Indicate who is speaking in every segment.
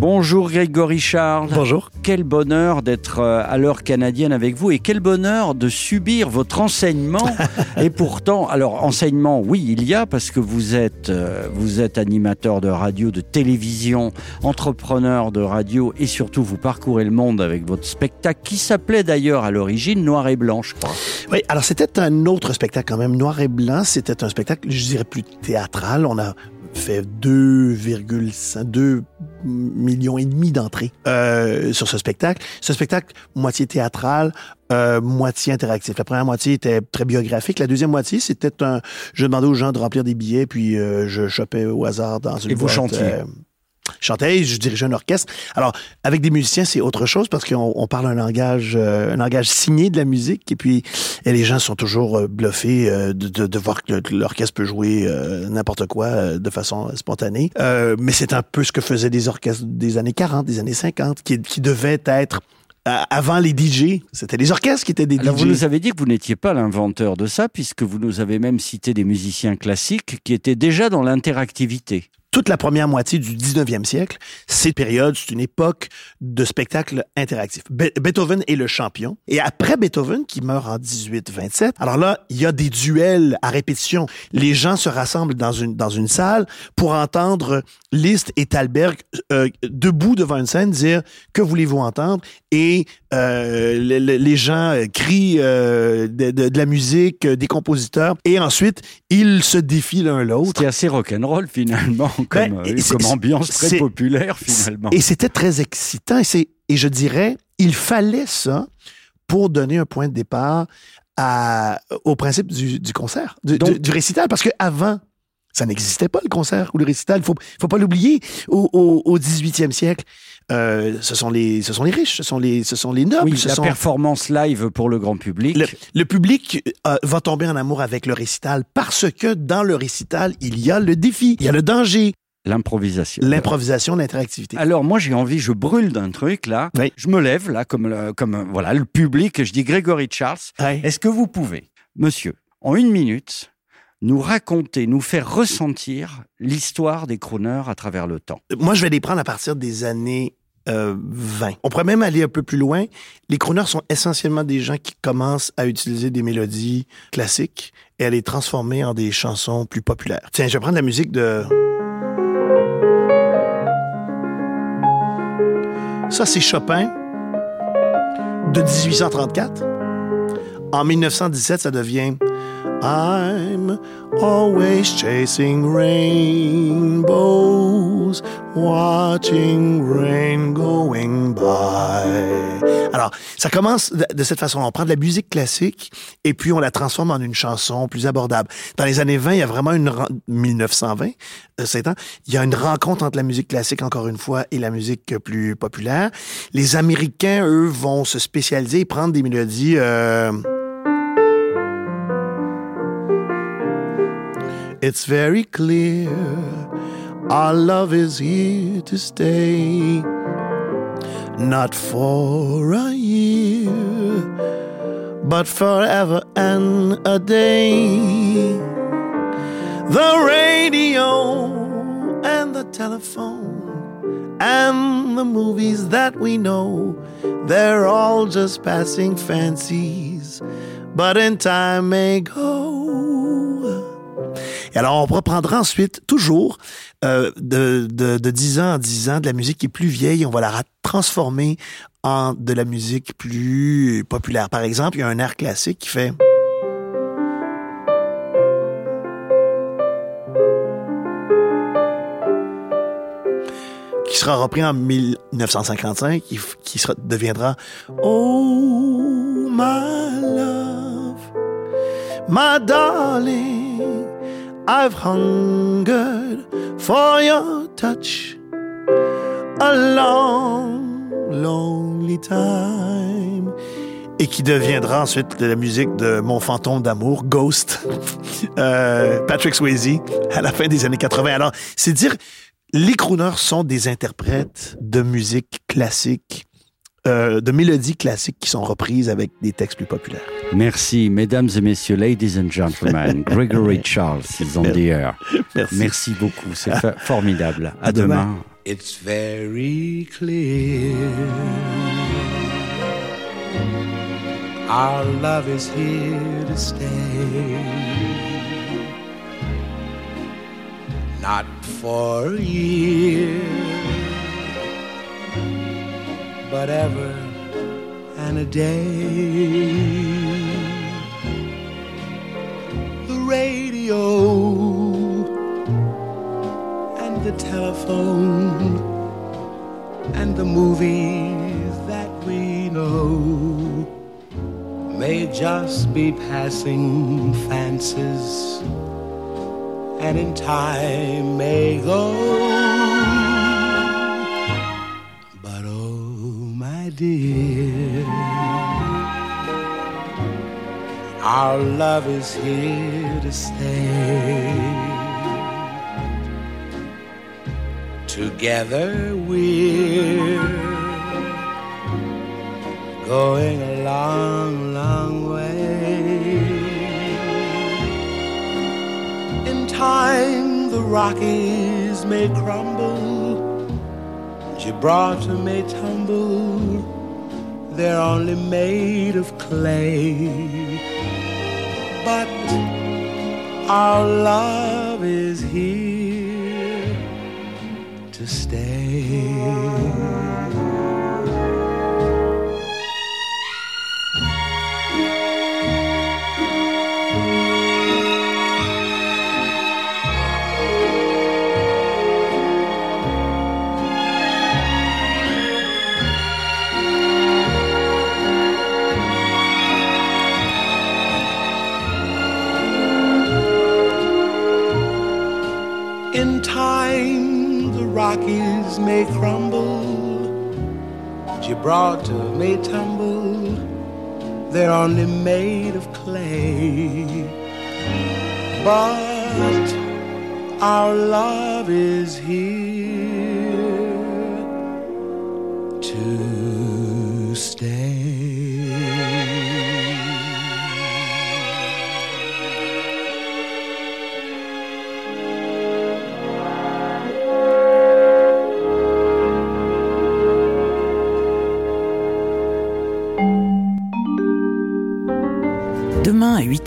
Speaker 1: Bonjour Grégory Charles.
Speaker 2: Bonjour.
Speaker 1: Quel bonheur d'être euh, à l'heure canadienne avec vous et quel bonheur de subir votre enseignement. et pourtant, alors enseignement, oui, il y a parce que vous êtes, euh, vous êtes animateur de radio, de télévision, entrepreneur de radio et surtout vous parcourez le monde avec votre spectacle qui s'appelait d'ailleurs à l'origine Noir et Blanc, je crois.
Speaker 2: Oui, alors c'était un autre spectacle quand même. Noir et Blanc, c'était un spectacle, je dirais plus théâtral. On a fait 2,2 millions et demi d'entrées euh, sur ce spectacle. Ce spectacle, moitié théâtral, euh, moitié interactif. La première moitié était très biographique. La deuxième moitié, c'était un... Je demandais aux gens de remplir des billets, puis euh, je chopais au hasard dans une
Speaker 1: Et vous
Speaker 2: boîte,
Speaker 1: chantiez
Speaker 2: je chantais, je dirigeais un orchestre. Alors, avec des musiciens, c'est autre chose parce qu'on on parle un langage, euh, un langage signé de la musique. Et puis, et les gens sont toujours euh, bluffés euh, de, voir que l'orchestre peut jouer euh, n'importe quoi de façon spontanée. Mais c'est un peu ce que faisaient des orchestres des années 40, des années 50, qui, qui devaient être avant les DJ. C'était les orchestres qui étaient des
Speaker 1: Alors
Speaker 2: DJ.
Speaker 1: vous nous avez dit que vous n'étiez pas l'inventeur de ça puisque vous nous avez même cité des musiciens classiques qui étaient déjà dans l'interactivité.
Speaker 2: Toute la première moitié du 19e siècle, cette période, c'est une époque de spectacle interactif. Be- Beethoven est le champion. Et après Beethoven, qui meurt en 1827, alors là, il y a des duels à répétition. Les gens se rassemblent dans une, dans une salle pour entendre Liszt et Thalberg euh, debout devant une scène dire « Que voulez-vous entendre? » Et euh, le- le- les gens euh, crient euh, de, de- de la musique, des compositeurs, et ensuite, ils se défient l'un l'autre.
Speaker 1: C'était assez rock'n'roll finalement comme,
Speaker 2: Ben,
Speaker 1: euh,
Speaker 2: c'est-
Speaker 1: comme ambiance très
Speaker 2: c'est-
Speaker 1: populaire finalement.
Speaker 2: Et c'était très excitant. Et, c'est- et je dirais, il fallait ça pour donner un point de départ à- au principe du, du concert, du,
Speaker 1: Donc-
Speaker 2: du- du récital. Parce qu'avant, ça n'existait pas, le concert ou le récital. Il faut, faut pas l'oublier. Au, au, au 18e siècle, euh, ce, sont les, ce sont les riches, ce sont les, ce sont les nobles.
Speaker 1: Oui,
Speaker 2: ce
Speaker 1: la
Speaker 2: sont...
Speaker 1: performance live pour le grand public.
Speaker 2: Le, le public euh, va tomber en amour avec le récital parce que dans le récital, il y a le défi, il y a le danger,
Speaker 1: L'improvisation.
Speaker 2: l'improvisation, l'interactivité.
Speaker 1: Alors moi j'ai envie, je brûle d'un truc là.
Speaker 2: Oui.
Speaker 1: Je me lève là comme le, comme voilà le public et je dis Grégory Charles. Est-ce que vous pouvez, monsieur, en une minute, nous raconter, nous faire ressentir l'histoire des crooners à travers le temps
Speaker 2: Moi, je vais les prendre à partir des années euh, 20. On pourrait même aller un peu plus loin. Les crooners sont essentiellement des gens qui commencent à utiliser des mélodies classiques et à les transformer en des chansons plus populaires. Tiens, je vais prendre la musique de... Ça, c'est Chopin de 1834. En 1917, ça devient I'm always chasing rainbows, watching rain going by. Alors, ça commence de, cette façon. On prend de la musique classique et puis on la transforme en une chanson plus abordable. Dans les années 20, il y a vraiment une... ren- 1920, euh, c'est temps, il y a une rencontre entre la musique classique, encore une fois, et la musique plus populaire. Les Américains, eux, vont se spécialiser et prendre des mélodies... euh, It's very clear our love is here to stay. Not for a year, but forever and a day. The radio and the telephone and the movies that we know, they're all just passing fancies, but in time may go. Et alors, on reprendra ensuite, toujours, euh, de, de, de 10 ans en 10 ans, de la musique qui est plus vieille, on va la ra- transformer en de la musique plus populaire. Par exemple, il y a un air classique qui fait... qui sera repris en 1955, qui, deviendra Oh, my love, my darling, I've hungered for your touch a long, lonely time. et qui deviendra ensuite la musique de Mon fantôme d'amour, Ghost, euh, Patrick Swayze, à la fin des années 80. Alors, c'est dire, les crooners sont des interprètes de musique classique, euh, de mélodies classiques qui sont reprises avec des textes plus populaires.
Speaker 1: Merci, mesdames et messieurs, ladies and gentlemen. Gregory Charles is on the air.
Speaker 2: Merci.
Speaker 1: Merci beaucoup, c'est formidable. À, demain.
Speaker 3: It's very clear our love is here to stay. Not for a year, but ever and a day. The radio and the telephone and the movies that we know may just be passing fancies and in time may go. Dear, our love is here to stay. Together we're going a long, long way. In time, the Rockies may crumble, Gibraltar may tumble. They're only made of clay. But our love is here to stay. Rockies may crumble, Gibraltar may tumble. They're only made of clay. But our love is here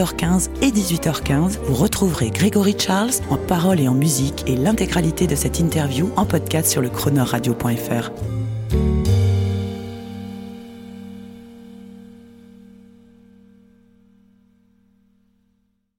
Speaker 4: 17h15 et 18h15, vous retrouverez Grégory Charles en parole et en musique et l'intégralité de cette interview en podcast sur le chronoradio.fr.